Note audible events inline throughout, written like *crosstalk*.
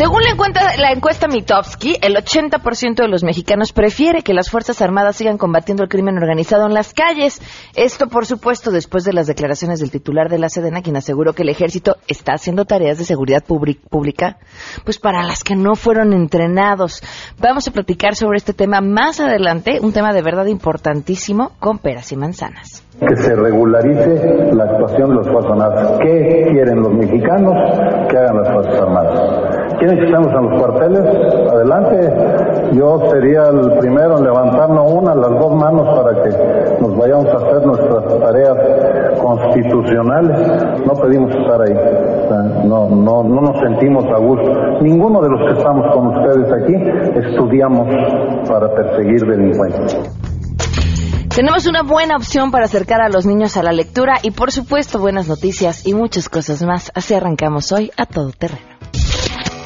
Según la encuesta, la encuesta Mitofsky, el 80% de los mexicanos prefiere que las Fuerzas Armadas sigan combatiendo el crimen organizado en las calles. Esto, por supuesto, después de las declaraciones del titular de la Sedena, quien aseguró que el ejército está haciendo tareas de seguridad pública, pues para las que no fueron entrenados. Vamos a platicar sobre este tema más adelante, un tema de verdad importantísimo, con peras y manzanas que se regularice la actuación de los Fuerzas. ¿Qué quieren los mexicanos que hagan las Fuerzas Armadas? ¿Quieren que estemos en los cuarteles? Adelante. Yo sería el primero en levantarnos una, las dos manos para que nos vayamos a hacer nuestras tareas constitucionales. No pedimos estar ahí. no, no, no nos sentimos a gusto. Ninguno de los que estamos con ustedes aquí estudiamos para perseguir delincuentes. Tenemos una buena opción para acercar a los niños a la lectura y por supuesto buenas noticias y muchas cosas más. Así arrancamos hoy a todo terreno.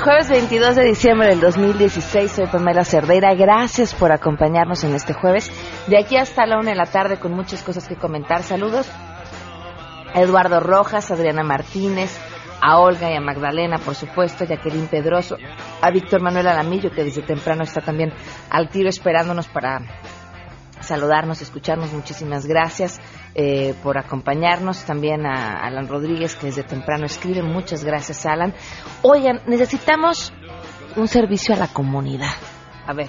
Jueves 22 de diciembre del 2016. Soy Pamela Cerdeira. Gracias por acompañarnos en este jueves. De aquí hasta la una de la tarde con muchas cosas que comentar. Saludos a Eduardo Rojas, Adriana Martínez, a Olga y a Magdalena, por supuesto, a Jacqueline Pedroso, a Víctor Manuel Alamillo, que desde temprano está también al tiro esperándonos para saludarnos, escucharnos. Muchísimas gracias eh, por acompañarnos. También a Alan Rodríguez, que desde temprano escribe. Muchas gracias, Alan. Oigan, necesitamos un servicio a la comunidad. A ver.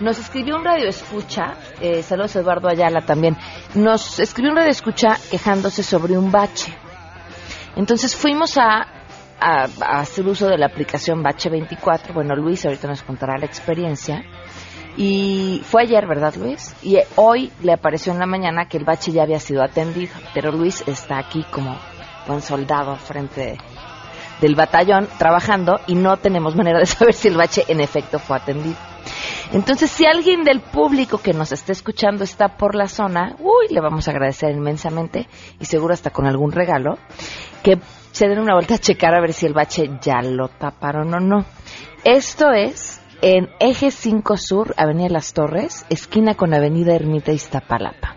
Nos escribió un radio escucha, eh, saludos Eduardo Ayala también, nos escribió un radio escucha quejándose sobre un bache. Entonces fuimos a, a hacer uso de la aplicación Bache 24. Bueno, Luis ahorita nos contará la experiencia. Y fue ayer, ¿verdad, Luis? Y hoy le apareció en la mañana que el bache ya había sido atendido, pero Luis está aquí como un soldado frente del batallón trabajando y no tenemos manera de saber si el bache en efecto fue atendido. Entonces, si alguien del público que nos está escuchando está por la zona, uy, le vamos a agradecer inmensamente y seguro hasta con algún regalo, que se den una vuelta a checar a ver si el bache ya lo taparon o no. Esto es en Eje 5 Sur, Avenida Las Torres, esquina con Avenida Ermita Iztapalapa.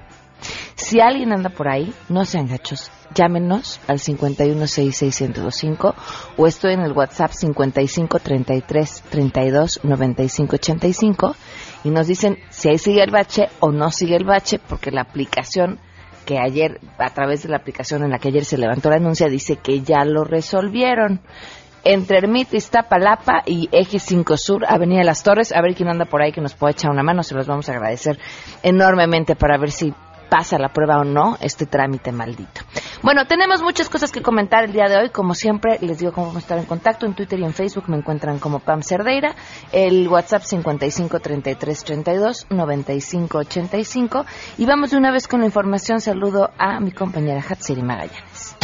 Si alguien anda por ahí, no sean gachos, llámenos al 5166125 o estoy en el WhatsApp 5533329585 y nos dicen si ahí sigue el bache o no sigue el bache porque la aplicación que ayer, a través de la aplicación en la que ayer se levantó la anuncia, dice que ya lo resolvieron entre Ermita, Iztapalapa y Eje 5 Sur, Avenida Las Torres. A ver quién anda por ahí que nos pueda echar una mano. Se los vamos a agradecer enormemente para ver si pasa la prueba o no este trámite maldito. Bueno, tenemos muchas cosas que comentar el día de hoy. Como siempre, les digo cómo estar en contacto. En Twitter y en Facebook me encuentran como Pam Cerdeira. El WhatsApp 55 33 32 95 85. Y vamos de una vez con la información. Saludo a mi compañera Hatsiri Magallanes.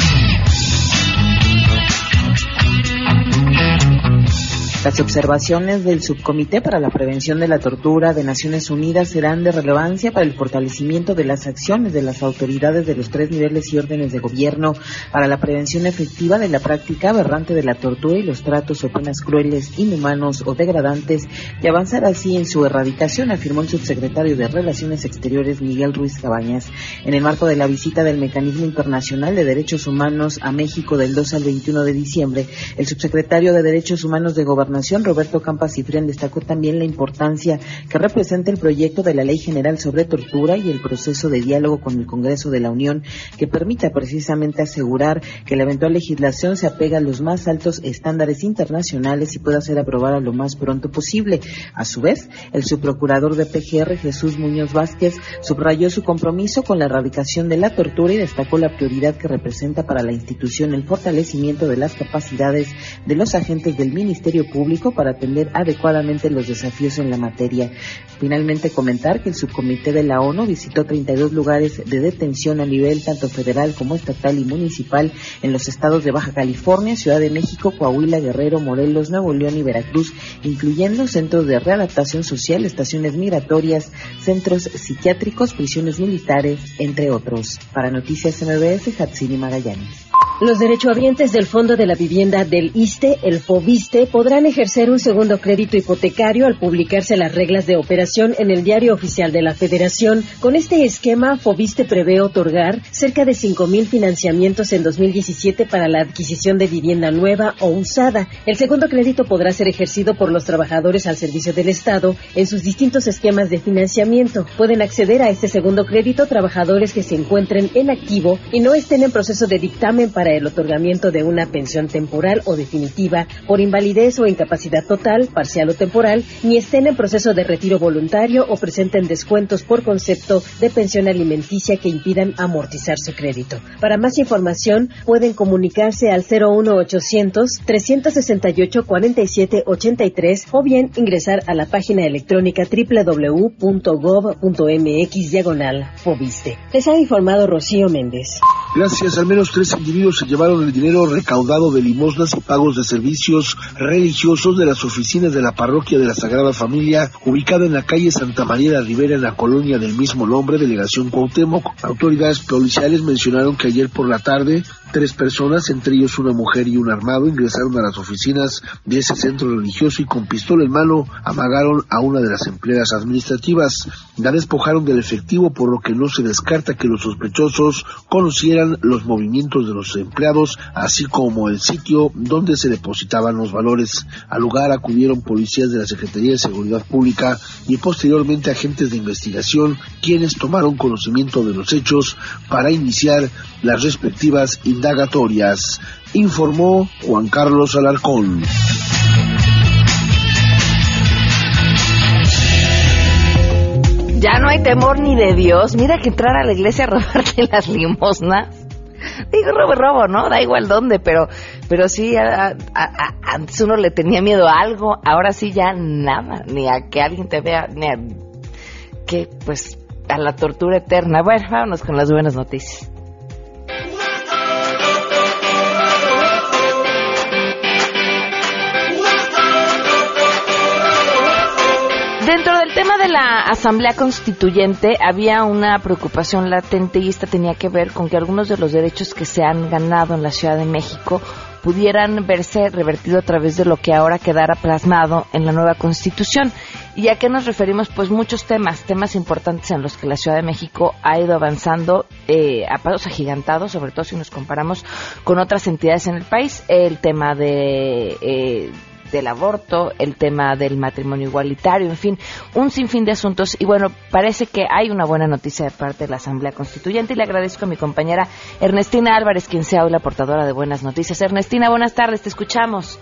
Las observaciones del Subcomité para la Prevención de la Tortura de Naciones Unidas serán de relevancia para el fortalecimiento de las acciones de las autoridades de los tres niveles y órdenes de gobierno para la prevención efectiva de la práctica aberrante de la tortura y los tratos o penas crueles, inhumanos o degradantes y avanzar así en su erradicación, afirmó el subsecretario de Relaciones Exteriores Miguel Ruiz Cabañas en el marco de la visita del Mecanismo Internacional de Derechos Humanos a México del 2 al 21 de diciembre. El subsecretario de Derechos Humanos de Gobernación Roberto Campas Cifrián, destacó también la importancia que representa el proyecto de la Ley General sobre Tortura y el proceso de diálogo con el Congreso de la Unión que permita precisamente asegurar que la eventual legislación se apega a los más altos estándares internacionales y pueda ser aprobada lo más pronto posible. A su vez, el subprocurador de PGR, Jesús Muñoz Vázquez, subrayó su compromiso con la erradicación de la tortura y destacó la prioridad que representa para la institución el fortalecimiento de las capacidades de los agentes del Ministerio Público público para atender adecuadamente los desafíos en la materia. Finalmente, comentar que el subcomité de la ONU visitó 32 lugares de detención a nivel tanto federal como estatal y municipal en los estados de Baja California, Ciudad de México, Coahuila, Guerrero, Morelos, Nuevo León y Veracruz, incluyendo centros de readaptación social, estaciones migratorias, centros psiquiátricos, prisiones militares, entre otros. Para Noticias MBS, Hatsini Magallanes. Los derechohabientes del Fondo de la Vivienda del ISTE, el FOBISTE, podrán ejercer un segundo crédito hipotecario al publicarse las reglas de operación en el Diario Oficial de la Federación. Con este esquema, FOBISTE prevé otorgar cerca de 5.000 financiamientos en 2017 para la adquisición de vivienda nueva o usada. El segundo crédito podrá ser ejercido por los trabajadores al servicio del Estado en sus distintos esquemas de financiamiento. Pueden acceder a este segundo crédito trabajadores que se encuentren en activo y no estén en proceso de dictamen para el otorgamiento de una pensión temporal o definitiva por invalidez o incapacidad total, parcial o temporal, ni estén en proceso de retiro voluntario o presenten descuentos por concepto de pensión alimenticia que impidan amortizar su crédito. Para más información, pueden comunicarse al 01800 368 4783 o bien ingresar a la página electrónica www.gov.mx diagonal Fobiste. Les ha informado Rocío Méndez. Gracias, al menos tres individuos se llevaron el dinero recaudado de limosnas y pagos de servicios religiosos de las oficinas de la parroquia de la Sagrada Familia, ubicada en la calle Santa María de Rivera, en la colonia del mismo nombre, delegación Cuauhtémoc. Autoridades policiales mencionaron que ayer por la tarde Tres personas, entre ellos una mujer y un armado, ingresaron a las oficinas de ese centro religioso y con pistola en mano amagaron a una de las empleadas administrativas. La despojaron del efectivo, por lo que no se descarta que los sospechosos conocieran los movimientos de los empleados, así como el sitio donde se depositaban los valores. Al lugar acudieron policías de la Secretaría de Seguridad Pública y posteriormente agentes de investigación, quienes tomaron conocimiento de los hechos para iniciar las respectivas indagatorias, informó Juan Carlos Alarcón. Ya no hay temor ni de Dios. Mira que entrar a la iglesia a robarte *laughs* las limosnas. Digo robo, robo, ¿no? Da igual dónde, pero, pero sí, antes uno le tenía miedo a algo, ahora sí ya nada, ni a que alguien te vea, ni a que, pues, a la tortura eterna. Bueno, vámonos con las buenas noticias. Dentro del tema de la Asamblea Constituyente había una preocupación latente y esta tenía que ver con que algunos de los derechos que se han ganado en la Ciudad de México pudieran verse revertidos a través de lo que ahora quedara plasmado en la nueva Constitución. ¿Y a qué nos referimos? Pues muchos temas, temas importantes en los que la Ciudad de México ha ido avanzando eh, a pasos agigantados, sobre todo si nos comparamos con otras entidades en el país. El tema de... Eh, del aborto, el tema del matrimonio igualitario, en fin, un sinfín de asuntos. Y bueno, parece que hay una buena noticia de parte de la Asamblea Constituyente y le agradezco a mi compañera Ernestina Álvarez, quien sea hoy la portadora de buenas noticias. Ernestina, buenas tardes, te escuchamos.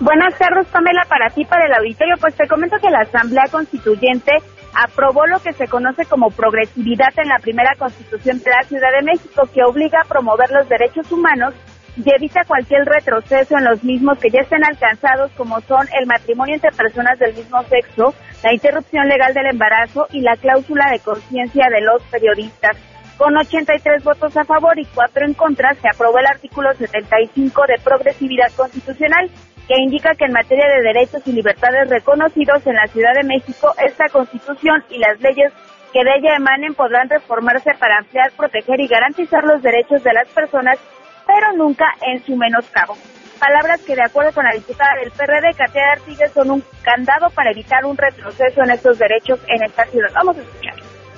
Buenas tardes, Pamela, para ti, para el auditorio. Pues te comento que la Asamblea Constituyente aprobó lo que se conoce como progresividad en la primera Constitución de la Ciudad de México, que obliga a promover los derechos humanos y evita cualquier retroceso en los mismos que ya estén alcanzados, como son el matrimonio entre personas del mismo sexo, la interrupción legal del embarazo y la cláusula de conciencia de los periodistas. Con 83 votos a favor y 4 en contra, se aprobó el artículo 75 de progresividad constitucional, que indica que en materia de derechos y libertades reconocidos en la Ciudad de México, esta constitución y las leyes que de ella emanen podrán reformarse para ampliar, proteger y garantizar los derechos de las personas pero nunca en su menoscabo. Palabras que, de acuerdo con la diputada del PRD, Katia Artigas, son un candado para evitar un retroceso en estos derechos en esta ciudad. Vamos a escuchar.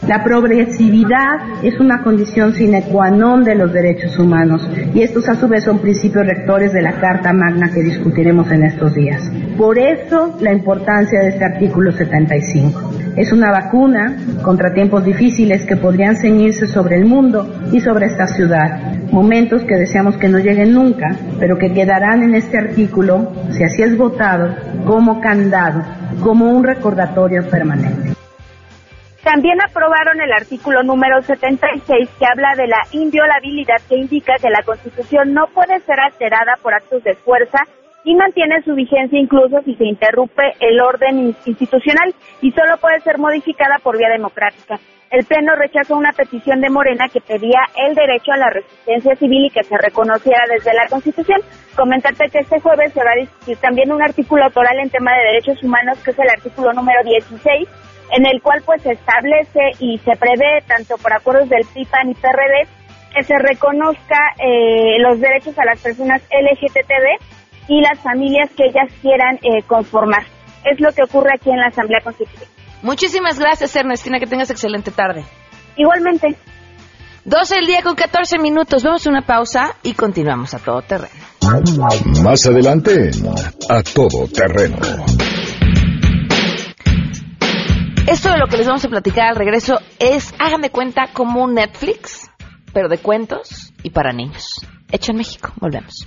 La progresividad es una condición sine qua non de los derechos humanos y estos a su vez son principios rectores de la Carta Magna que discutiremos en estos días. Por eso la importancia de este artículo 75. Es una vacuna contra tiempos difíciles que podrían ceñirse sobre el mundo y sobre esta ciudad. Momentos que deseamos que no lleguen nunca, pero que quedarán en este artículo, si así es votado, como candado, como un recordatorio permanente. También aprobaron el artículo número 76 que habla de la inviolabilidad que indica que la Constitución no puede ser alterada por actos de fuerza y mantiene su vigencia incluso si se interrumpe el orden institucional y solo puede ser modificada por vía democrática. El Pleno rechazó una petición de Morena que pedía el derecho a la resistencia civil y que se reconociera desde la Constitución. Comentarte que este jueves se va a discutir también un artículo autoral en tema de derechos humanos, que es el artículo número 16, en el cual pues se establece y se prevé, tanto por acuerdos del PIPAN y PRD, que se reconozca eh, los derechos a las personas LGTB y las familias que ellas quieran eh, conformar. Es lo que ocurre aquí en la Asamblea Constitucional. Muchísimas gracias, Ernestina. Que tengas excelente tarde. Igualmente. 12 del día con 14 minutos. Vamos a una pausa y continuamos a todo terreno. Más adelante A Todo Terreno. Esto de lo que les vamos a platicar al regreso es, háganme cuenta, como un Netflix, pero de cuentos y para niños. Hecho en México. Volvemos.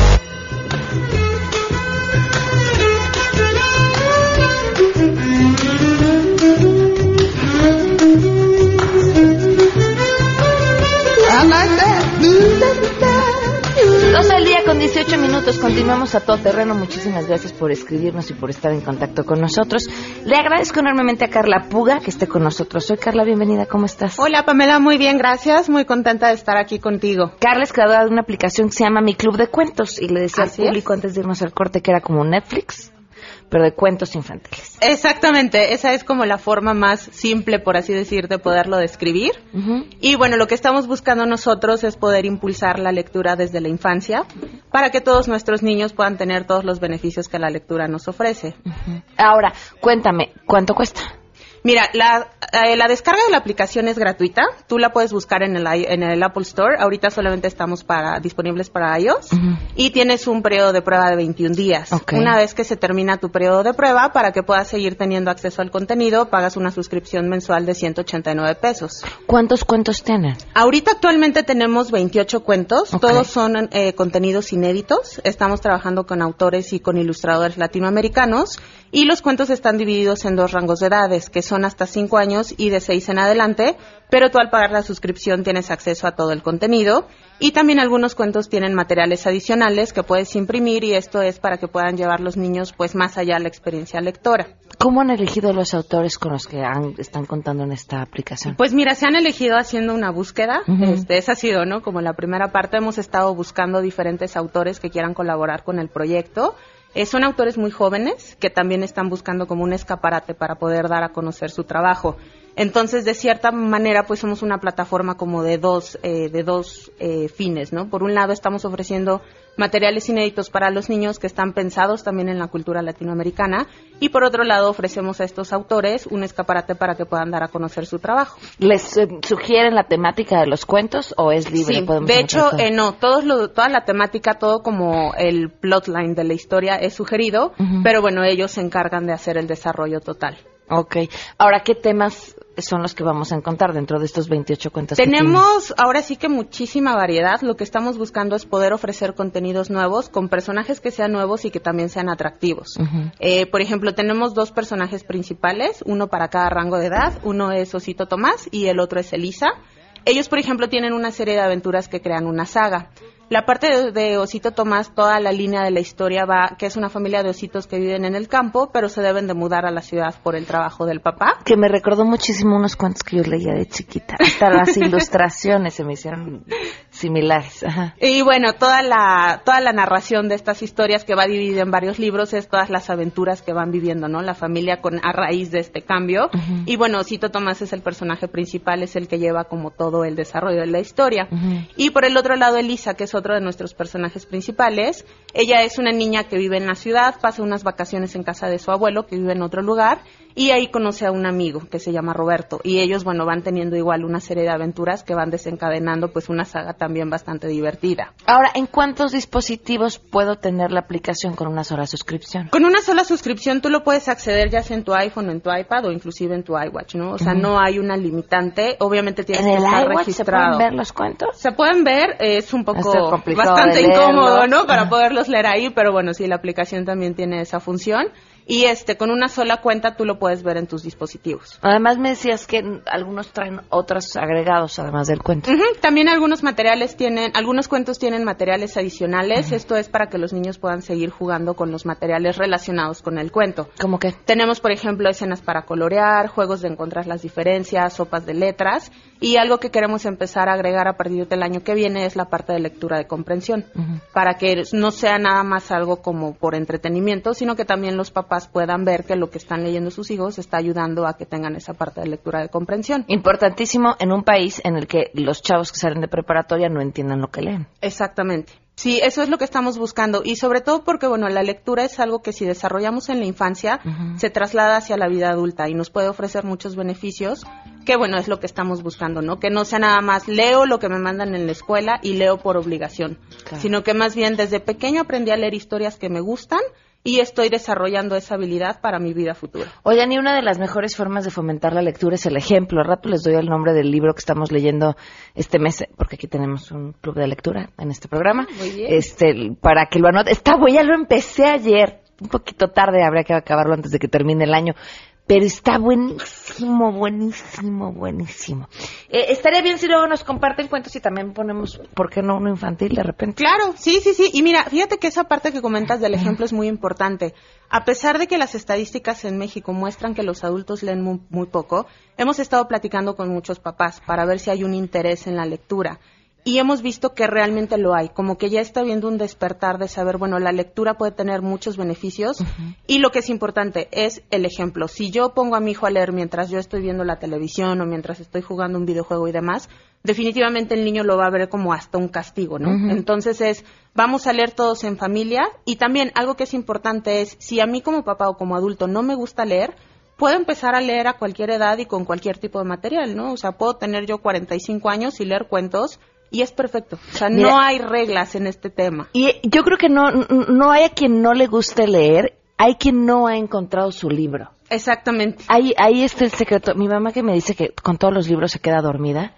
12 del día con 18 minutos. Continuamos a todo terreno. Muchísimas gracias por escribirnos y por estar en contacto con nosotros. Le agradezco enormemente a Carla Puga que esté con nosotros. Soy Carla, bienvenida. ¿Cómo estás? Hola Pamela, muy bien, gracias. Muy contenta de estar aquí contigo. Carla es creadora de una aplicación que se llama Mi Club de Cuentos y le decía al público antes de irnos al corte que era como Netflix pero de cuentos infantiles. Exactamente, esa es como la forma más simple, por así decir, de poderlo describir. Y bueno, lo que estamos buscando nosotros es poder impulsar la lectura desde la infancia para que todos nuestros niños puedan tener todos los beneficios que la lectura nos ofrece. Ahora, cuéntame, ¿cuánto cuesta? Mira, la, eh, la, descarga de la aplicación es gratuita. Tú la puedes buscar en el, en el Apple Store. Ahorita solamente estamos para, disponibles para iOS. Y tienes un periodo de prueba de 21 días. Una vez que se termina tu periodo de prueba, para que puedas seguir teniendo acceso al contenido, pagas una suscripción mensual de 189 pesos. ¿Cuántos cuentos tienen? Ahorita actualmente tenemos 28 cuentos. Todos son eh, contenidos inéditos. Estamos trabajando con autores y con ilustradores latinoamericanos. Y los cuentos están divididos en dos rangos de edades, que son hasta 5 años y de 6 en adelante, pero tú al pagar la suscripción tienes acceso a todo el contenido. Y también algunos cuentos tienen materiales adicionales que puedes imprimir y esto es para que puedan llevar los niños pues más allá la experiencia lectora. ¿Cómo han elegido los autores con los que están contando en esta aplicación? Pues mira, se han elegido haciendo una búsqueda. este, esa ha sido, ¿no? Como la primera parte hemos estado buscando diferentes autores que quieran colaborar con el proyecto. Eh, son autores muy jóvenes que también están buscando como un escaparate para poder dar a conocer su trabajo. Entonces, de cierta manera, pues somos una plataforma como de dos, eh, de dos eh, fines, ¿no? Por un lado, estamos ofreciendo materiales inéditos para los niños que están pensados también en la cultura latinoamericana y por otro lado ofrecemos a estos autores un escaparate para que puedan dar a conocer su trabajo. ¿Les eh, sugieren la temática de los cuentos o es libre? Sí, de hecho, no, todos toda la temática, todo como el plotline de la historia es sugerido, pero bueno, ellos se encargan de hacer el desarrollo total. Ok. Ahora, ¿qué temas son los que vamos a encontrar dentro de estos 28 cuentos? Tenemos ahora sí que muchísima variedad. Lo que estamos buscando es poder ofrecer contenidos nuevos con personajes que sean nuevos y que también sean atractivos. Eh, por ejemplo, tenemos dos personajes principales, uno para cada rango de edad. Uno es Osito Tomás y el otro es Elisa. Ellos, por ejemplo, tienen una serie de aventuras que crean una saga. La parte de, Osito Tomás, toda la línea de la historia va, que es una familia de ositos que viven en el campo, pero se deben de mudar a la ciudad por el trabajo del papá. Que me recordó muchísimo unos cuentos que yo leía de chiquita. Hasta las ilustraciones se me hicieron similares. Y bueno, toda la, toda la narración de estas historias que va dividida en varios libros es todas las aventuras que van viviendo, ¿no? La familia con, a raíz de este cambio. Y bueno, Osito Tomás es el personaje principal, es el que lleva como todo el desarrollo de la historia. Y por el otro lado, Elisa, que es otro de nuestros personajes principales. Ella es una niña que vive en la ciudad, pasa unas vacaciones en casa de su abuelo, que vive en otro lugar, y ahí conoce a un amigo que se llama Roberto y ellos, bueno, van teniendo igual una serie de aventuras que van desencadenando pues una saga también bastante divertida. Ahora, ¿en cuántos dispositivos puedo tener la aplicación con una sola suscripción? Con una sola suscripción tú lo puedes acceder ya sea en tu iPhone o en tu iPad o inclusive en tu iWatch, ¿no? O sea, no hay una limitante, obviamente tienes ¿En que el estar iWatch registrado. se pueden ver los cuentos? Se pueden ver, es un poco bastante incómodo, ¿no? Para poderlos leer ahí, pero bueno, sí, la aplicación también tiene esa función. Y este, con una sola cuenta tú lo puedes ver en tus dispositivos. Además me decías que algunos traen otros agregados además del cuento. También algunos materiales tienen, algunos cuentos tienen materiales adicionales. Esto es para que los niños puedan seguir jugando con los materiales relacionados con el cuento. ¿Cómo que? Tenemos, por ejemplo, escenas para colorear, juegos de encontrar las diferencias, sopas de letras. Y algo que queremos empezar a agregar a partir del año que viene es la parte de lectura de comprensión. Para que no sea nada más algo como por entretenimiento, sino que también los papás puedan ver que lo que están leyendo sus hijos está ayudando a que tengan esa parte de lectura de comprensión. Importantísimo en un país en el que los chavos que salen de preparatoria no entiendan lo que leen. Exactamente. Sí, eso es lo que estamos buscando y sobre todo porque, bueno, la lectura es algo que si desarrollamos en la infancia se traslada hacia la vida adulta y nos puede ofrecer muchos beneficios, que bueno, es lo que estamos buscando, ¿no? Que no sea nada más leo lo que me mandan en la escuela y leo por obligación, Claro. sino que más bien desde pequeño aprendí a leer historias que me gustan y estoy desarrollando esa habilidad para mi vida futura. Oigan, y una de las mejores formas de fomentar la lectura es el ejemplo. Al rato les doy el nombre del libro que estamos leyendo este mes, porque aquí tenemos un club de lectura en este programa. Muy bien. Este, para que lo anote. Está bueno, ya lo empecé ayer. Un poquito tarde, habría que acabarlo antes de que termine el año. Pero está buenísimo, buenísimo, buenísimo. Eh, estaría bien si luego nos comparten cuentos y también ponemos, ¿por qué no uno infantil de repente? Claro, sí, sí, sí. Y mira, fíjate que esa parte que comentas del ejemplo es muy importante. A pesar de que las estadísticas en México muestran que los adultos leen muy, muy poco, hemos estado platicando con muchos papás para ver si hay un interés en la lectura. Y hemos visto que realmente lo hay, como que ya está habiendo un despertar de saber, bueno, la lectura puede tener muchos beneficios y lo que es importante es el ejemplo. Si yo pongo a mi hijo a leer mientras yo estoy viendo la televisión o mientras estoy jugando un videojuego y demás, definitivamente el niño lo va a ver como hasta un castigo, ¿no? Entonces es, vamos a leer todos en familia y también algo que es importante es, si a mí como papá o como adulto no me gusta leer, puedo empezar a leer a cualquier edad y con cualquier tipo de material, ¿no? O sea, puedo tener yo 45 años y leer cuentos y es perfecto. O sea, Mira- no hay reglas en este tema. Y yo creo que no, no hay a quien no le guste leer, hay quien no ha encontrado su libro. Exactamente. Ahí, ahí está el secreto. Mi mamá que me dice que con todos los libros se queda dormida.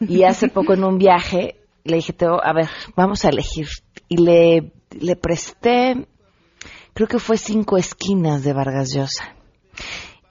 Y hace poco en un viaje le dije, Teo, a ver, vamos a elegir. Y le, le presté, creo que fue Cinco Esquinas de Vargas Llosa.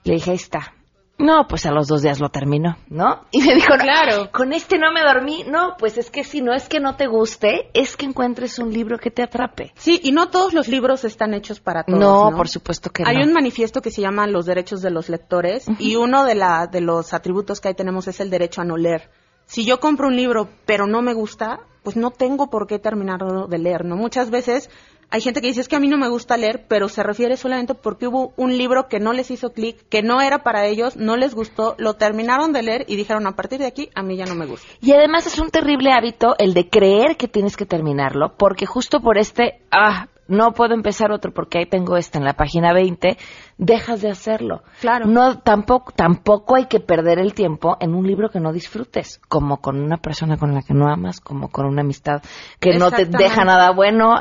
Le dije, ahí está. No, pues a los dos días lo terminó, ¿no? Y me dijo, no, Claro. con este no me dormí. No, pues es que si no es que no te guste, es que encuentres un libro que te atrape. Sí, y no todos los libros están hechos para todos. No, No, por supuesto que Hay no. un manifiesto que se llama Los derechos de los lectores y uno de, la, de los atributos que ahí tenemos es el derecho a no leer. Si yo compro un libro pero no me gusta, pues no tengo por qué terminarlo de leer, ¿no? Muchas veces hay gente que dice es que a mí no me gusta leer, pero se refiere solamente porque hubo un libro que no les hizo clic, que no era para ellos, no les gustó, lo terminaron de leer y dijeron a partir de aquí a mí ya no me gusta. Y además es un terrible hábito el de creer que tienes que terminarlo, porque justo por este, ah, no puedo empezar otro porque ahí tengo este en la página 20, dejas de hacerlo. Claro. No, tampoco, tampoco hay que perder el tiempo en un libro que no disfrutes, como con una persona con la que no amas, como con una amistad que no te deja nada bueno,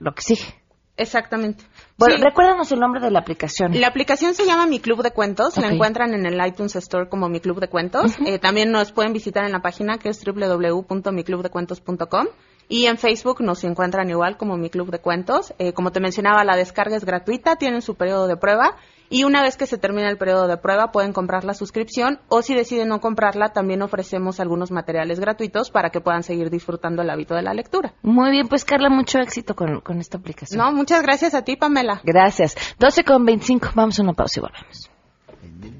lo que sigue. Exactamente. Bueno, Sí. recuérdanos el nombre de la aplicación. La aplicación se llama Mi Club de Cuentos. La encuentran en el iTunes Store como Mi Club de Cuentos. Eh, también nos pueden visitar en la página que es www.miclubdecuentos.com. Y en Facebook nos encuentran igual como Mi Club de Cuentos. Eh, como te mencionaba, la descarga es gratuita, tienen su periodo de prueba. Y una vez que se termina el periodo de prueba, pueden comprar la suscripción. O si deciden no comprarla, también ofrecemos algunos materiales gratuitos para que puedan seguir disfrutando el hábito de la lectura. Muy bien, pues Carla, mucho éxito con, con esta aplicación. No, muchas gracias a ti, Pamela. Gracias. 12 con 25, vamos a una pausa y volvemos.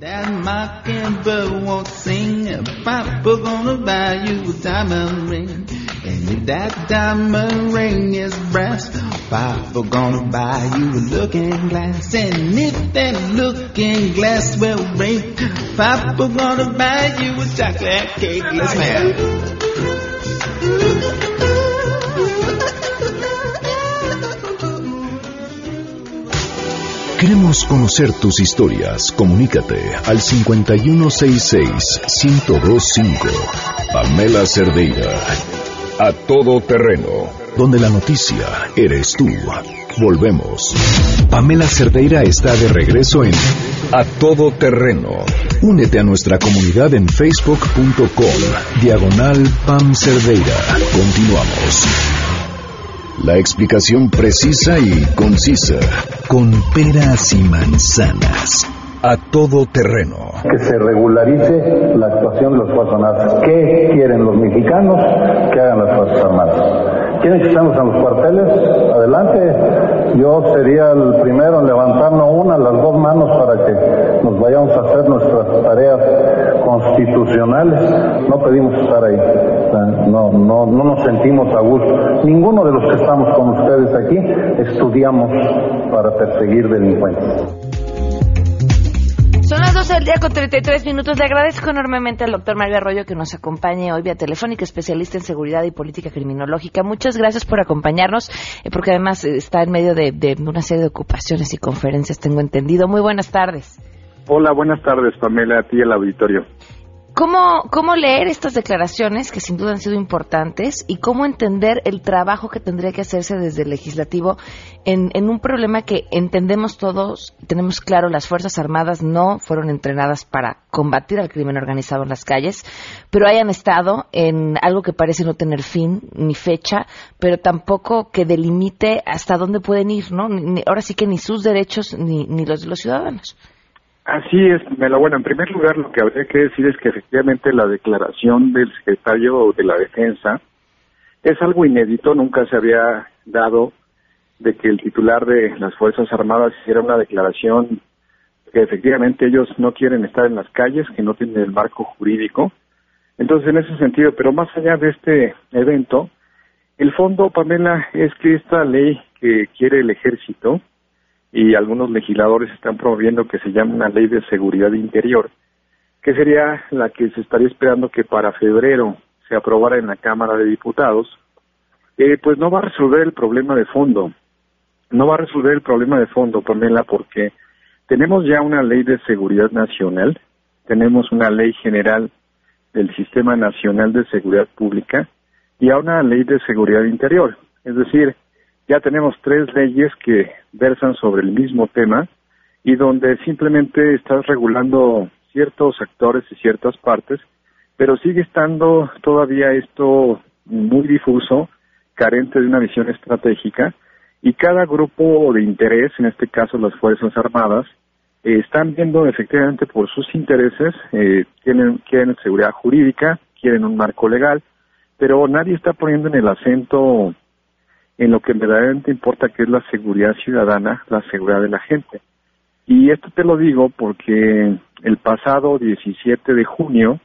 That mockingbird won't sing. Papa gonna buy you a diamond ring. And if that diamond ring is brass, Papa gonna buy you a looking glass. And if that looking glass will break, Papa gonna buy you a chocolate cake. Let's have. Queremos conocer tus historias. Comunícate al 5166-1025. Pamela Cerdeira. A todo terreno. Donde la noticia eres tú. Volvemos. Pamela Cerdeira está de regreso en A Todo Terreno. Únete a nuestra comunidad en facebook.com. Diagonal Pam Cerdeira. Continuamos. La explicación precisa y concisa, con peras y manzanas, a todo terreno. Que se regularice la actuación de los Armadas. ¿Qué quieren los mexicanos que hagan las Fuerzas Armadas? ¿Quieren que estemos en los cuarteles? Adelante. Yo sería el primero en levantarnos una, las dos manos para que nos vayamos a hacer nuestras tareas constitucionales. No pedimos estar ahí. No, no, no nos sentimos a gusto. Ninguno de los que estamos con ustedes aquí estudiamos para perseguir delincuentes. Son las 12 del día con 33 minutos. Le agradezco enormemente al doctor Mario Arroyo que nos acompañe hoy vía telefónica, especialista en seguridad y política criminológica. Muchas gracias por acompañarnos, eh, porque además eh, está en medio de, de una serie de ocupaciones y conferencias, tengo entendido. Muy buenas tardes. Hola, buenas tardes, Pamela, a ti al auditorio. ¿Cómo, ¿Cómo leer estas declaraciones que sin duda han sido importantes y cómo entender el trabajo que tendría que hacerse desde el legislativo en, en, un problema que entendemos todos, tenemos claro, las Fuerzas Armadas no fueron entrenadas para combatir al crimen organizado en las calles, pero hayan estado en algo que parece no tener fin ni fecha, pero tampoco que delimite hasta dónde pueden ir, ¿no? Ni, ahora sí que ni sus derechos ni, ni los de los ciudadanos. Así es, Mela. Bueno, en primer lugar, lo que habría que decir es que efectivamente la declaración del secretario de la Defensa es algo inédito, nunca se había dado de que el titular de las Fuerzas Armadas hiciera una declaración que efectivamente ellos no quieren estar en las calles, que no tienen el marco jurídico. Entonces, en ese sentido, pero más allá de este evento, el fondo, Pamela, es que esta ley que quiere el ejército, y algunos legisladores están promoviendo que se llame una ley de seguridad interior, que sería la que se estaría esperando que para febrero se aprobara en la Cámara de Diputados, eh, pues no va a resolver el problema de fondo. No va a resolver el problema de fondo, Pamela, porque tenemos ya una ley de seguridad nacional, tenemos una ley general del Sistema Nacional de Seguridad Pública y a una ley de seguridad interior. Es decir, ya tenemos tres leyes que versan sobre el mismo tema y donde simplemente estás regulando ciertos actores y ciertas partes, pero sigue estando todavía esto muy difuso, carente de una visión estratégica y cada grupo de interés, en este caso las Fuerzas Armadas, eh, están viendo efectivamente por sus intereses, eh, quieren, quieren seguridad jurídica, quieren un marco legal, pero nadie está poniendo en el acento en lo que verdaderamente importa, que es la seguridad ciudadana, la seguridad de la gente. Y esto te lo digo porque el pasado 17 de junio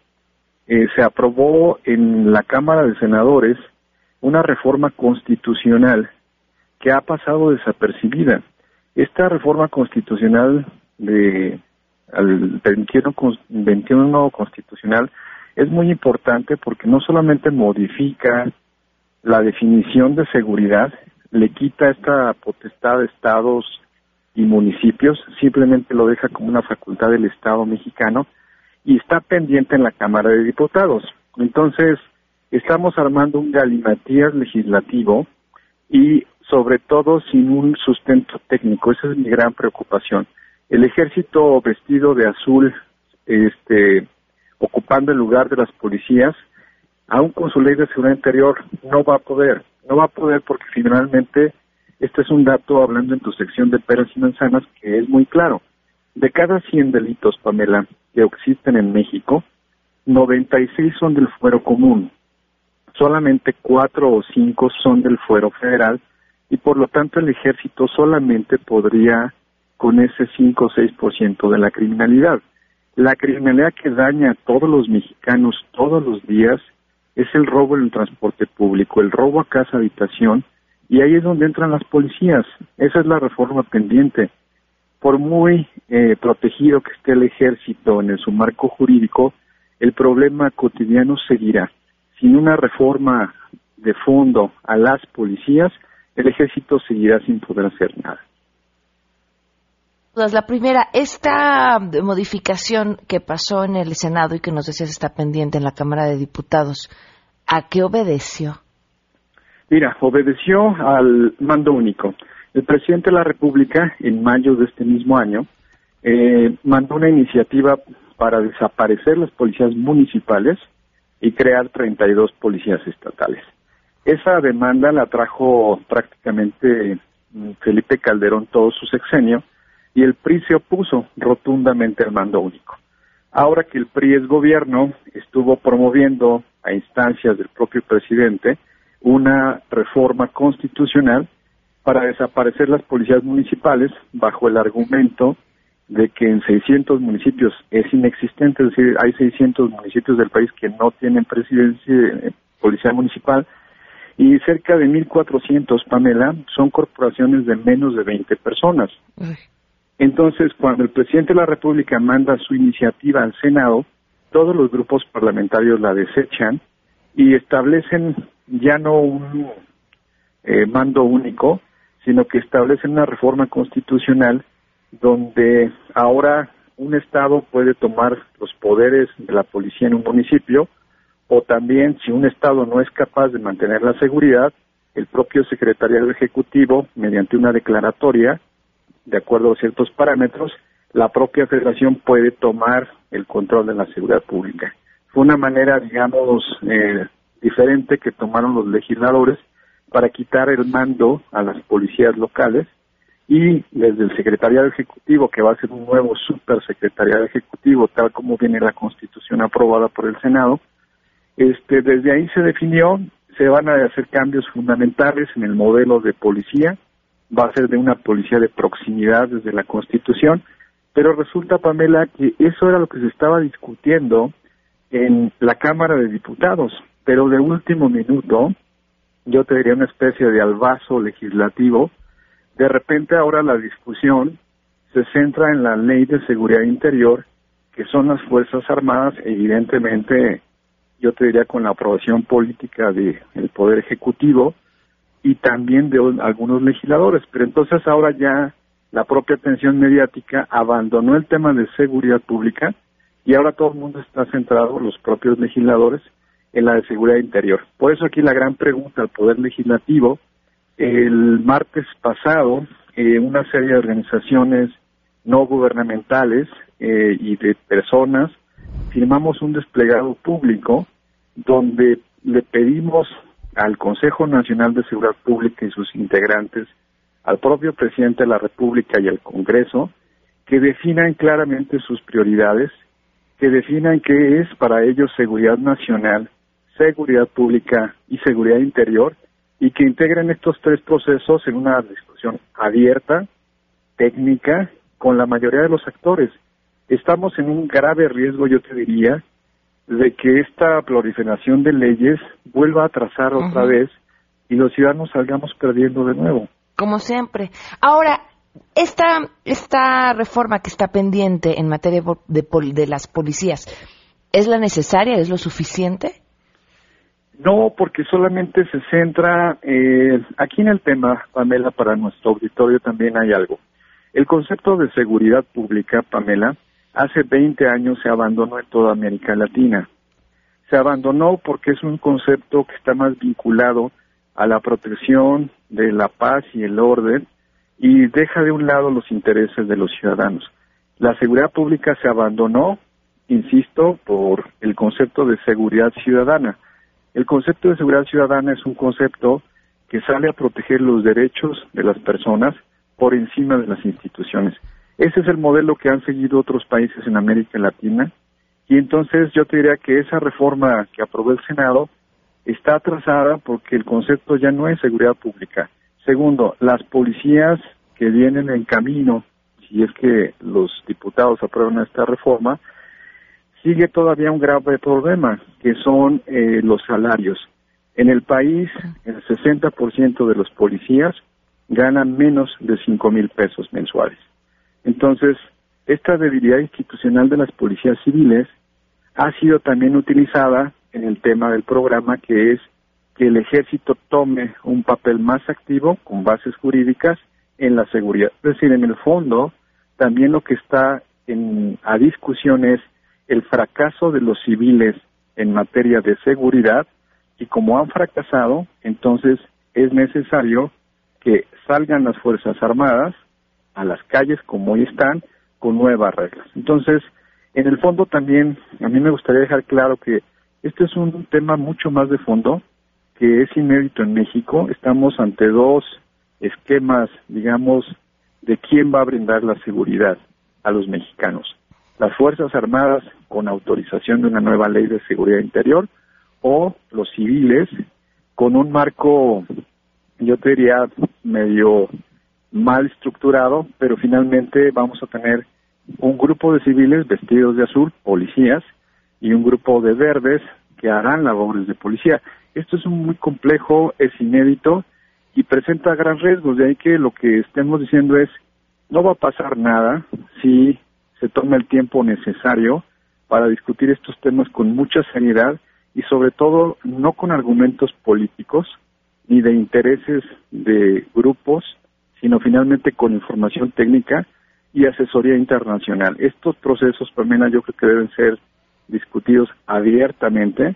eh, se aprobó en la Cámara de Senadores una reforma constitucional que ha pasado desapercibida. Esta reforma constitucional de al 21, 21 constitucional es muy importante porque no solamente modifica la definición de seguridad le quita esta potestad de estados y municipios, simplemente lo deja como una facultad del Estado mexicano y está pendiente en la Cámara de Diputados. Entonces, estamos armando un galimatías legislativo y sobre todo sin un sustento técnico. Esa es mi gran preocupación. El ejército vestido de azul, este, ocupando el lugar de las policías, aún con su ley de seguridad interior, no va a poder. No va a poder porque finalmente este es un dato, hablando en tu sección de peras y manzanas, que es muy claro. De cada 100 delitos, Pamela, que existen en México, 96 son del fuero común. Solamente 4 o 5 son del fuero federal y por lo tanto el ejército solamente podría con ese 5 o 6% de la criminalidad. La criminalidad que daña a todos los mexicanos todos los días es el robo en el transporte público, el robo a casa habitación, y ahí es donde entran las policías. Esa es la reforma pendiente. Por muy eh, protegido que esté el ejército en su marco jurídico, el problema cotidiano seguirá. Sin una reforma de fondo a las policías, el ejército seguirá sin poder hacer nada. La primera, esta modificación que pasó en el Senado y que nos decías está pendiente en la Cámara de Diputados, ¿a qué obedeció? Mira, obedeció al mando único. El presidente de la República, en mayo de este mismo año, eh, mandó una iniciativa para desaparecer las policías municipales y crear 32 policías estatales. Esa demanda la trajo prácticamente mm, Felipe Calderón todo su sexenio y el PRI se opuso rotundamente al mando único. Ahora que el PRI es gobierno, estuvo promoviendo a instancias del propio presidente una reforma constitucional para desaparecer las policías municipales bajo el argumento de que en 600 municipios es inexistente, es decir, hay 600 municipios del país que no tienen presidencia, eh, policía municipal, y cerca de 1.400, Pamela, son corporaciones de menos de 20 personas. Entonces, cuando el presidente de la República manda su iniciativa al Senado, todos los grupos parlamentarios la desechan y establecen ya no un eh, mando único, sino que establecen una reforma constitucional donde ahora un Estado puede tomar los poderes de la policía en un municipio o también si un Estado no es capaz de mantener la seguridad, el propio secretariado ejecutivo, mediante una declaratoria, de acuerdo a ciertos parámetros, la propia federación puede tomar el control de la seguridad pública. Fue una manera, digamos, eh, diferente que tomaron los legisladores para quitar el mando a las policías locales y desde el secretariado ejecutivo, que va a ser un nuevo supersecretariado ejecutivo, tal como viene la constitución aprobada por el Senado, este, desde ahí se definió, se van a hacer cambios fundamentales en el modelo de policía, va a ser de una policía de proximidad desde la constitución, pero resulta, Pamela, que eso era lo que se estaba discutiendo en la Cámara de Diputados, pero de último minuto, yo te diría una especie de albazo legislativo, de repente ahora la discusión se centra en la ley de seguridad interior, que son las Fuerzas Armadas, evidentemente, yo te diría con la aprobación política del Poder Ejecutivo y también de algunos legisladores. Pero entonces ahora ya la propia atención mediática abandonó el tema de seguridad pública y ahora todo el mundo está centrado, los propios legisladores, en la de seguridad interior. Por eso aquí la gran pregunta al Poder Legislativo el martes pasado, eh, una serie de organizaciones no gubernamentales eh, y de personas firmamos un desplegado público donde le pedimos al Consejo Nacional de Seguridad Pública y sus integrantes, al propio presidente de la República y al Congreso, que definan claramente sus prioridades, que definan qué es para ellos seguridad nacional, seguridad pública y seguridad interior, y que integren estos tres procesos en una discusión abierta, técnica, con la mayoría de los actores. Estamos en un grave riesgo, yo te diría, de que esta proliferación de leyes vuelva a atrasar otra vez y los ciudadanos salgamos perdiendo de nuevo. Como siempre. Ahora, esta, esta reforma que está pendiente en materia de, de las policías, ¿es la necesaria? ¿Es lo suficiente? No, porque solamente se centra eh, aquí en el tema, Pamela, para nuestro auditorio también hay algo. El concepto de seguridad pública, Pamela, hace 20 años se abandonó en toda América Latina. Se abandonó porque es un concepto que está más vinculado a la protección de la paz y el orden y deja de un lado los intereses de los ciudadanos. La seguridad pública se abandonó, insisto, por el concepto de seguridad ciudadana. El concepto de seguridad ciudadana es un concepto que sale a proteger los derechos de las personas por encima de las instituciones. Ese es el modelo que han seguido otros países en América Latina y entonces yo te diría que esa reforma que aprobó el Senado está atrasada porque el concepto ya no es seguridad pública. Segundo, las policías que vienen en camino, si es que los diputados aprueban esta reforma, sigue todavía un grave problema, que son eh, los salarios. En el país, el 60% de los policías ganan menos de 5 mil pesos mensuales. Entonces, esta debilidad institucional de las policías civiles ha sido también utilizada en el tema del programa, que es que el ejército tome un papel más activo con bases jurídicas en la seguridad. Es decir, en el fondo, también lo que está en, a discusión es el fracaso de los civiles en materia de seguridad y como han fracasado, entonces es necesario que salgan las Fuerzas Armadas a las calles como hoy están con nuevas reglas. Entonces, en el fondo también a mí me gustaría dejar claro que este es un tema mucho más de fondo que es inédito en México. Estamos ante dos esquemas, digamos, de quién va a brindar la seguridad a los mexicanos. Las Fuerzas Armadas con autorización de una nueva ley de seguridad interior o los civiles con un marco, yo te diría, medio mal estructurado, pero finalmente vamos a tener un grupo de civiles vestidos de azul, policías, y un grupo de verdes que harán labores de policía. Esto es muy complejo, es inédito y presenta gran riesgos, de ahí que lo que estemos diciendo es, no va a pasar nada si se toma el tiempo necesario para discutir estos temas con mucha seriedad y sobre todo no con argumentos políticos ni de intereses de grupos, sino finalmente con información técnica y asesoría internacional. Estos procesos, Pamela, yo creo que deben ser discutidos abiertamente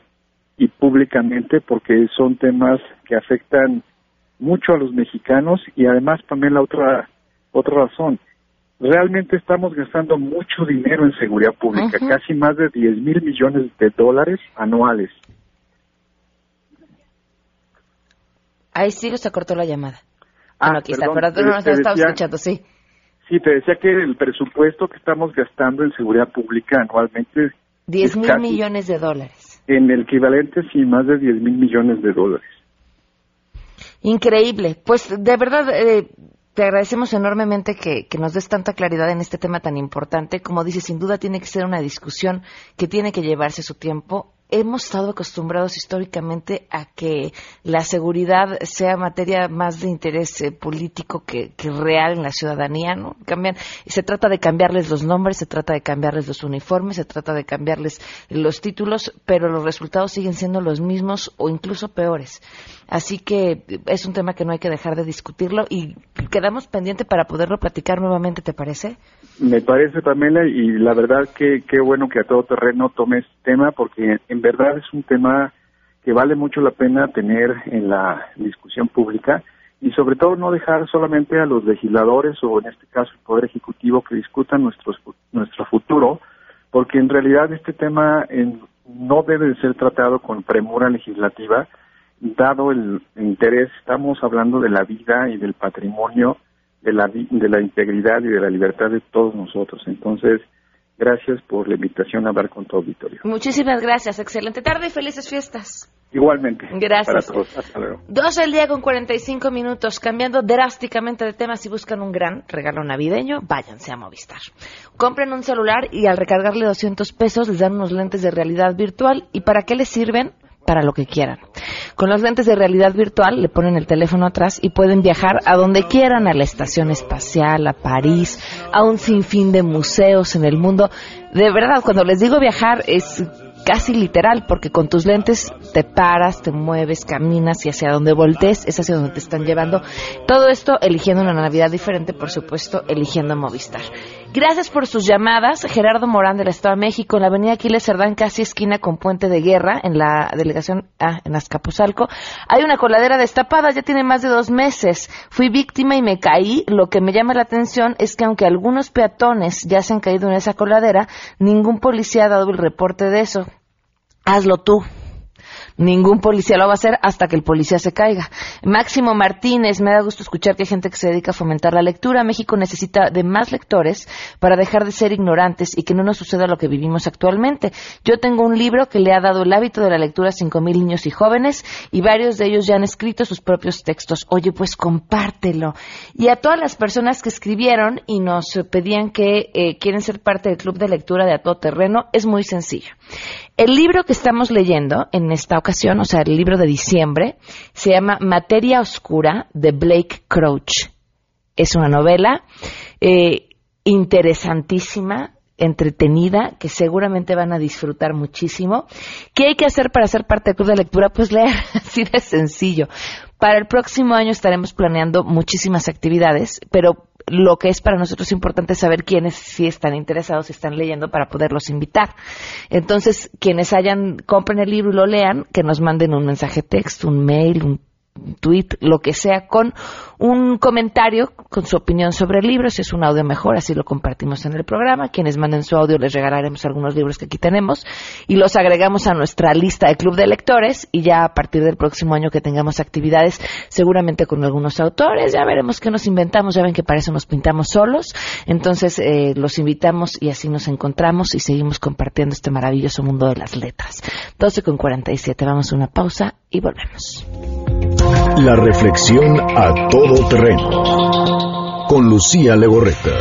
y públicamente porque son temas que afectan mucho a los mexicanos y además, Pamela, otra, otra razón, realmente estamos gastando mucho dinero en seguridad pública, casi más de 10 mil millones de dólares anuales. Ahí sí se cortó la llamada. Ah, está, perdón, pero no nos te estaba decía- escuchando, sí. Sí, te decía que el presupuesto que estamos gastando en seguridad pública anualmente 10 es mil casi millones de dólares. En el equivalente, sí, más de 10 mil millones de dólares. Increíble. Pues de verdad, eh, te agradecemos enormemente que, que nos des tanta claridad en este tema tan importante. Como dices, sin duda tiene que ser una discusión que tiene que llevarse su tiempo. Hemos estado acostumbrados históricamente a que la seguridad sea materia más de interés eh, político que, real en la ciudadanía, ¿no? Cambian, se trata de cambiarles los nombres, se trata de cambiarles los uniformes, se trata de cambiarles los títulos, pero los resultados siguen siendo los mismos o incluso peores. Así que es un tema que no hay que dejar de discutirlo y quedamos pendiente para poderlo platicar nuevamente, ¿te parece? Me parece, Pamela, y la verdad que qué bueno que a todo terreno tome este tema, porque en verdad es un tema que vale mucho la pena tener en la discusión pública y sobre todo no dejar solamente a los legisladores o en este caso el Poder Ejecutivo que discutan nuestros, nuestro futuro, porque en realidad este tema en- no debe de ser tratado con premura legislativa, dado el interés, estamos hablando de la vida y del patrimonio, de la, de la integridad y de la libertad de todos nosotros. Entonces, gracias por la invitación a hablar con tu auditorio. Muchísimas gracias. Excelente tarde y felices fiestas. Igualmente. Gracias. Para todos. Hasta luego. Dos del día con 45 minutos, cambiando drásticamente de tema. Si buscan un gran regalo navideño, váyanse a Movistar. Compren un celular y al recargarle 200 pesos les dan unos lentes de realidad virtual. ¿Y para qué les sirven? Para lo que quieran. Con los lentes de realidad virtual le ponen el teléfono atrás y pueden viajar a donde quieran, a la estación espacial, a París, a un sinfín de museos en el mundo. De verdad, cuando les digo viajar es casi literal, porque con tus lentes te paras, te mueves, caminas y hacia donde voltees es hacia donde te están llevando. Todo esto eligiendo una Navidad diferente, por supuesto, eligiendo Movistar. Gracias por sus llamadas. Gerardo Morán del Estado de México, en la avenida Aquiles Cerdán, casi esquina con Puente de Guerra, en la delegación ah, en Azcapotzalco. Hay una coladera destapada, ya tiene más de dos meses. Fui víctima y me caí. Lo que me llama la atención es que aunque algunos peatones ya se han caído en esa coladera, ningún policía ha dado el reporte de eso. Hazlo tú. Ningún policía lo va a hacer hasta que el policía se caiga. Máximo Martínez, me da gusto escuchar que hay gente que se dedica a fomentar la lectura. México necesita de más lectores para dejar de ser ignorantes y que no nos suceda lo que vivimos actualmente. Yo tengo un libro que le ha dado el hábito de la lectura a cinco mil niños y jóvenes y varios de ellos ya han escrito sus propios textos. Oye, pues compártelo. Y a todas las personas que escribieron y nos pedían que eh, quieren ser parte del club de lectura de A Todo Terreno, es muy sencillo. El libro que estamos leyendo en esta ocasión, o sea, el libro de diciembre, se llama Materia Oscura de Blake Crouch. Es una novela eh, interesantísima, entretenida, que seguramente van a disfrutar muchísimo. ¿Qué hay que hacer para ser parte del club de lectura? Pues leer, *laughs* así de sencillo. Para el próximo año estaremos planeando muchísimas actividades, pero lo que es para nosotros importante es saber quiénes sí están interesados, si están leyendo para poderlos invitar. Entonces, quienes hayan, compren el libro y lo lean, que nos manden un mensaje texto, un mail, un tweet, lo que sea, con un comentario con su opinión sobre el libro. Si es un audio mejor, así lo compartimos en el programa. Quienes manden su audio les regalaremos algunos libros que aquí tenemos y los agregamos a nuestra lista de club de lectores y ya a partir del próximo año que tengamos actividades, seguramente con algunos autores, ya veremos qué nos inventamos. Ya ven que para eso nos pintamos solos. Entonces eh, los invitamos y así nos encontramos y seguimos compartiendo este maravilloso mundo de las letras. 12 con 47. Vamos a una pausa y volvemos. La reflexión a todo terreno. Con Lucía Legorreta.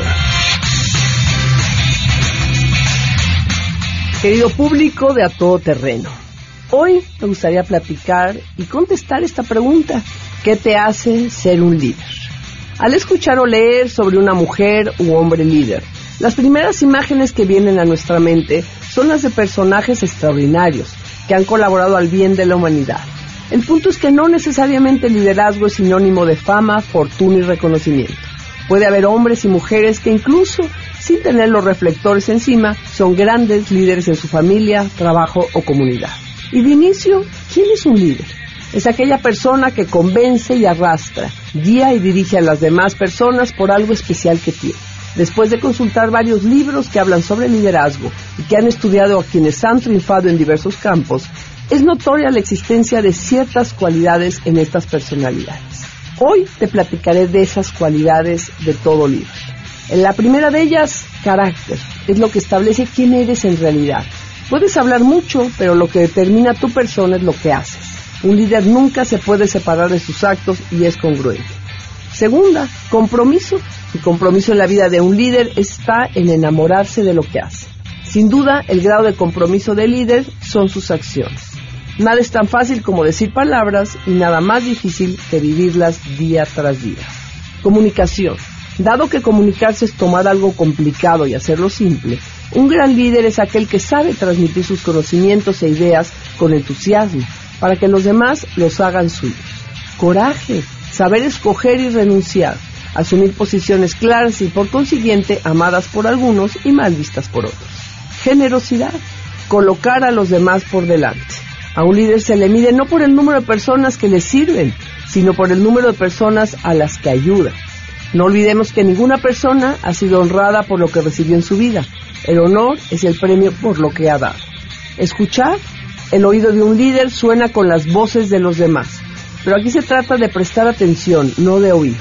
Querido público de A Todo Terreno, hoy me gustaría platicar y contestar esta pregunta. ¿Qué te hace ser un líder? Al escuchar o leer sobre una mujer u hombre líder, las primeras imágenes que vienen a nuestra mente son las de personajes extraordinarios que han colaborado al bien de la humanidad el punto es que no necesariamente el liderazgo es sinónimo de fama, fortuna y reconocimiento. Puede haber hombres y mujeres que incluso sin tener los reflectores encima son grandes líderes en su familia, trabajo o comunidad. Y de inicio, ¿quién es un líder? Es aquella persona que convence y arrastra, guía y dirige a las demás personas por algo especial que tiene. Después de consultar varios libros que hablan sobre liderazgo y que han estudiado a quienes han triunfado en diversos campos, es notoria la existencia de ciertas cualidades en estas personalidades. Hoy te platicaré de esas cualidades de todo. En la primera de ellas, carácter, es lo que establece quién eres en realidad. Puedes hablar mucho, pero lo que determina tu persona es lo que haces. Un líder nunca se puede separar de sus actos y es congruente. Segunda, compromiso. El compromiso en la vida de un líder está en enamorarse de lo que hace. Sin duda, el grado de compromiso del líder son sus acciones. Nada es tan fácil como decir palabras y nada más difícil que vivirlas día tras día. Comunicación. Dado que comunicarse es tomar algo complicado y hacerlo simple, un gran líder es aquel que sabe transmitir sus conocimientos e ideas con entusiasmo para que los demás los hagan suyos. Coraje. Saber escoger y renunciar. Asumir posiciones claras y por consiguiente amadas por algunos y mal vistas por otros. Generosidad. Colocar a los demás por delante a un líder se le mide no por el número de personas que le sirven, sino por el número de personas a las que ayuda. No olvidemos que ninguna persona ha sido honrada por lo que recibió en su vida. El honor es el premio por lo que ha dado. Escuchar, el oído de un líder suena con las voces de los demás. Pero aquí se trata de prestar atención, no de oír.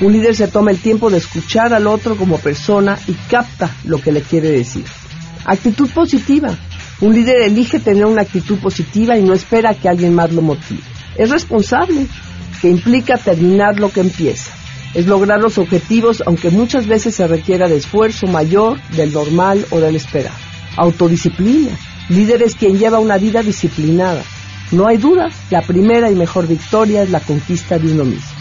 Un líder se toma el tiempo de escuchar al otro como persona y capta lo que le quiere decir. Actitud positiva. Un líder elige tener una actitud positiva y no espera que alguien más lo motive. Es responsable, que implica terminar lo que empieza. Es lograr los objetivos, aunque muchas veces se requiera de esfuerzo mayor del normal o del esperado. Autodisciplina. Líder es quien lleva una vida disciplinada. No hay duda, la primera y mejor victoria es la conquista de uno mismo.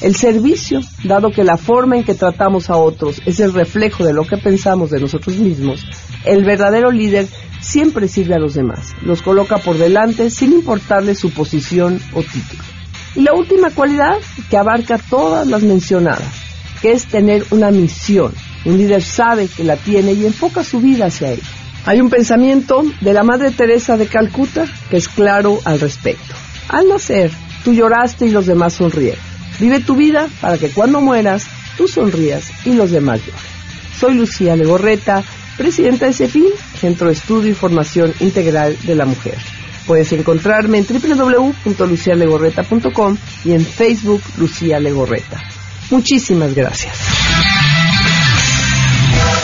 El servicio, dado que la forma en que tratamos a otros es el reflejo de lo que pensamos de nosotros mismos, el verdadero líder siempre sirve a los demás, los coloca por delante sin importarle su posición o título. Y la última cualidad que abarca todas las mencionadas, que es tener una misión. Un líder sabe que la tiene y enfoca su vida hacia ella. Hay un pensamiento de la Madre Teresa de Calcuta que es claro al respecto. Al nacer, tú lloraste y los demás sonrieron. Vive tu vida para que cuando mueras, tú sonrías y los demás lloren. Soy Lucía Legorreta presidenta de CEFIN, Centro Estudio y Formación Integral de la Mujer. Puedes encontrarme en www.lucialegorreta.com y en Facebook Lucía Legorreta. Muchísimas gracias.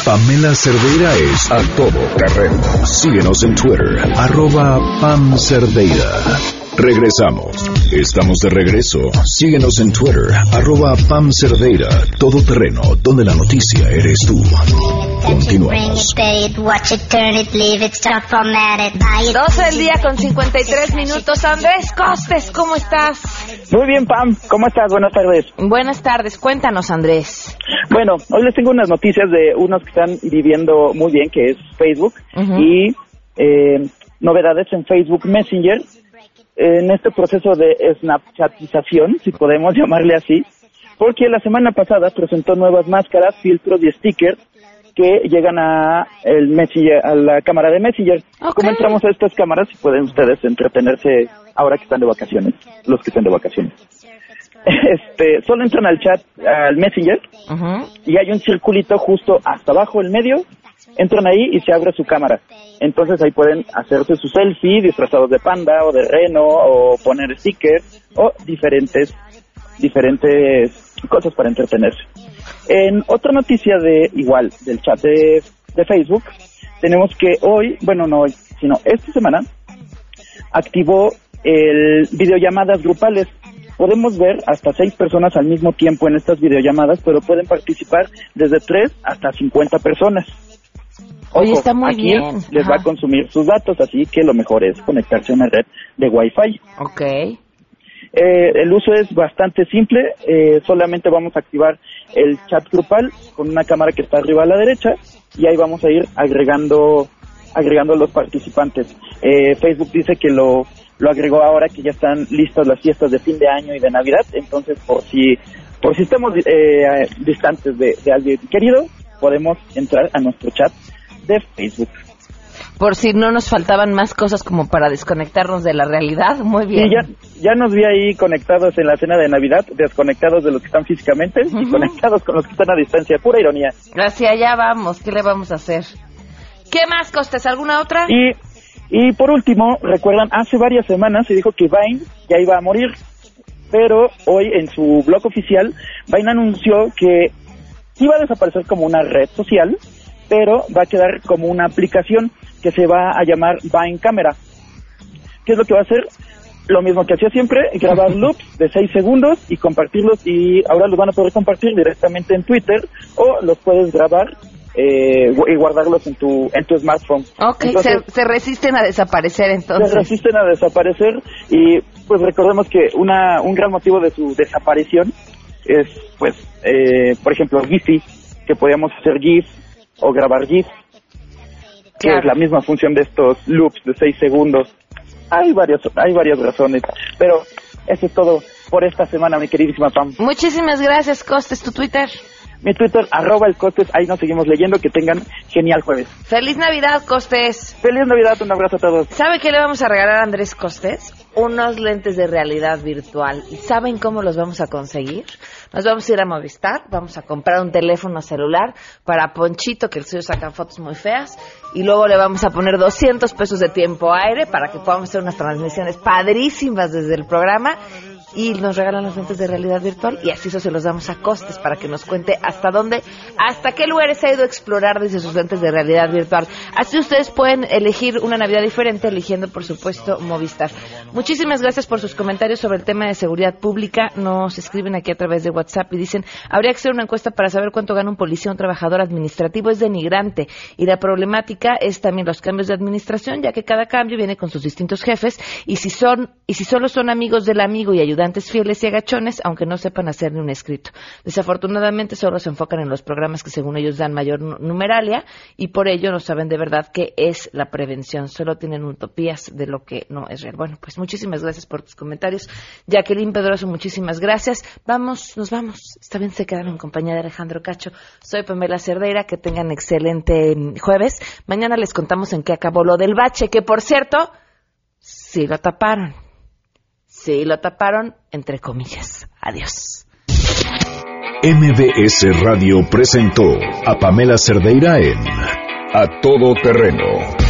Pamela Cerdeira es a todo terreno. Síguenos en Twitter, arroba Pam Cerdeira. Regresamos. Estamos de regreso. Síguenos en Twitter, arroba Pam Cerdeira, todo terreno, donde la noticia eres tú. Continuamos. 12 del día con 53 minutos. Andrés Costes, ¿cómo estás? Muy bien, Pam. ¿Cómo estás? Buenas tardes. Buenas tardes. Cuéntanos, Andrés. Bueno, hoy les tengo unas noticias de unos que están viviendo muy bien, que es Facebook, y eh, novedades en Facebook Messenger. En este proceso de snapchatización, si podemos *laughs* llamarle así, porque la semana pasada presentó nuevas máscaras, filtros y stickers que llegan a el Messenger, a la cámara de Messenger. ¿Cómo entramos a estas cámaras y pueden ustedes entretenerse ahora que están de vacaciones, los que están de vacaciones? *laughs* Este, solo entran al chat, al Messenger, y hay un circulito justo hasta abajo, el medio, entran ahí y se abre su cámara. Entonces ahí pueden hacerse su selfie disfrazados de panda o de reno o poner stickers o diferentes diferentes cosas para entretenerse. En otra noticia de igual del chat de, de Facebook, tenemos que hoy, bueno no hoy, sino esta semana, activó el videollamadas grupales. Podemos ver hasta seis personas al mismo tiempo en estas videollamadas, pero pueden participar desde tres hasta 50 personas. Oye, está muy aquí bien. Les va a consumir sus datos, así que lo mejor es conectarse a una red de Wi-Fi. Ok. Eh, el uso es bastante simple, eh, solamente vamos a activar el chat grupal con una cámara que está arriba a la derecha y ahí vamos a ir agregando agregando los participantes. Eh, Facebook dice que lo, lo agregó ahora que ya están listas las fiestas de fin de año y de Navidad, entonces por si por si estamos eh, distantes de, de alguien querido, podemos entrar a nuestro chat de Facebook. Por si no nos faltaban más cosas como para desconectarnos de la realidad, muy bien. Ya, ya nos vi ahí conectados en la cena de Navidad, desconectados de los que están físicamente y conectados con los que están a distancia. Pura ironía. Hacia allá vamos, ¿qué le vamos a hacer? ¿Qué más, Costes? ¿Alguna otra? Y, y por último, recuerdan, hace varias semanas se dijo que Vine ya iba a morir, pero hoy en su blog oficial, Vine anunció que iba a desaparecer como una red social, pero va a quedar como una aplicación que se va a llamar Vine Camera. ¿Qué es lo que va a hacer? Lo mismo que hacía siempre, grabar *laughs* loops de 6 segundos y compartirlos y ahora los van a poder compartir directamente en Twitter o los puedes grabar eh, y guardarlos en tu en tu smartphone. Ok, Entonces, se, se resisten a desaparecer entonces. se resisten a desaparecer y pues recordemos que una un gran motivo de su desaparición es pues eh, por ejemplo Giphy que podíamos hacer GIF o grabar GIF que Claro. es la misma función de estos loops de 6 segundos hay varias hay varias razones pero eso es todo por esta semana mi queridísima Pam Muchísimas gracias, Costes. ¿Tu Twitter? mi Twitter arroba el costes ahí nos seguimos leyendo que tengan genial jueves ¡Feliz Navidad, Costes! feliz navidad un abrazo a todos ¿Sabe qué le vamos a regalar a Andrés Costes? Unos lentes de realidad virtual. ¿Y saben cómo los vamos a conseguir? Nos vamos a ir a Movistar, vamos a comprar un teléfono celular para Ponchito, que el suyo saca fotos muy feas, y luego le vamos a poner 200 pesos de tiempo aire para que podamos hacer unas transmisiones padrísimas desde el programa y nos regalan los lentes de realidad virtual y así eso se los damos a costes para que nos cuente hasta dónde, hasta qué lugares ha ido a explorar desde sus lentes de realidad virtual. Así ustedes pueden elegir una Navidad diferente eligiendo, por supuesto, Movistar. Muchísimas gracias por sus comentarios sobre el tema de seguridad pública. Nos escriben aquí a través de WhatsApp y dicen, habría que hacer una encuesta para saber cuánto gana un policía o un trabajador administrativo. Es denigrante y la problemática es también los cambios de administración, ya que cada cambio viene con sus distintos jefes y si son y si solo son amigos del amigo y ayudantes fieles y agachones, aunque no sepan hacer ni un escrito. Desafortunadamente solo se enfocan en los programas que según ellos dan mayor nu- numeralia y por ello no saben de verdad qué es la prevención. Solo tienen utopías de lo que no es real. Bueno, pues muchísimas gracias por tus comentarios. Jacqueline Pedroso, muchísimas gracias. Vamos, nos vamos. Esta vez se quedan en compañía de Alejandro Cacho. Soy Pamela Cerdeira. Que tengan excelente mm, jueves. Mañana les contamos en qué acabó lo del bache, que por cierto, sí lo taparon. Sí lo taparon, entre comillas. Adiós. MBS Radio presentó a Pamela Cerdeira en A Todo Terreno.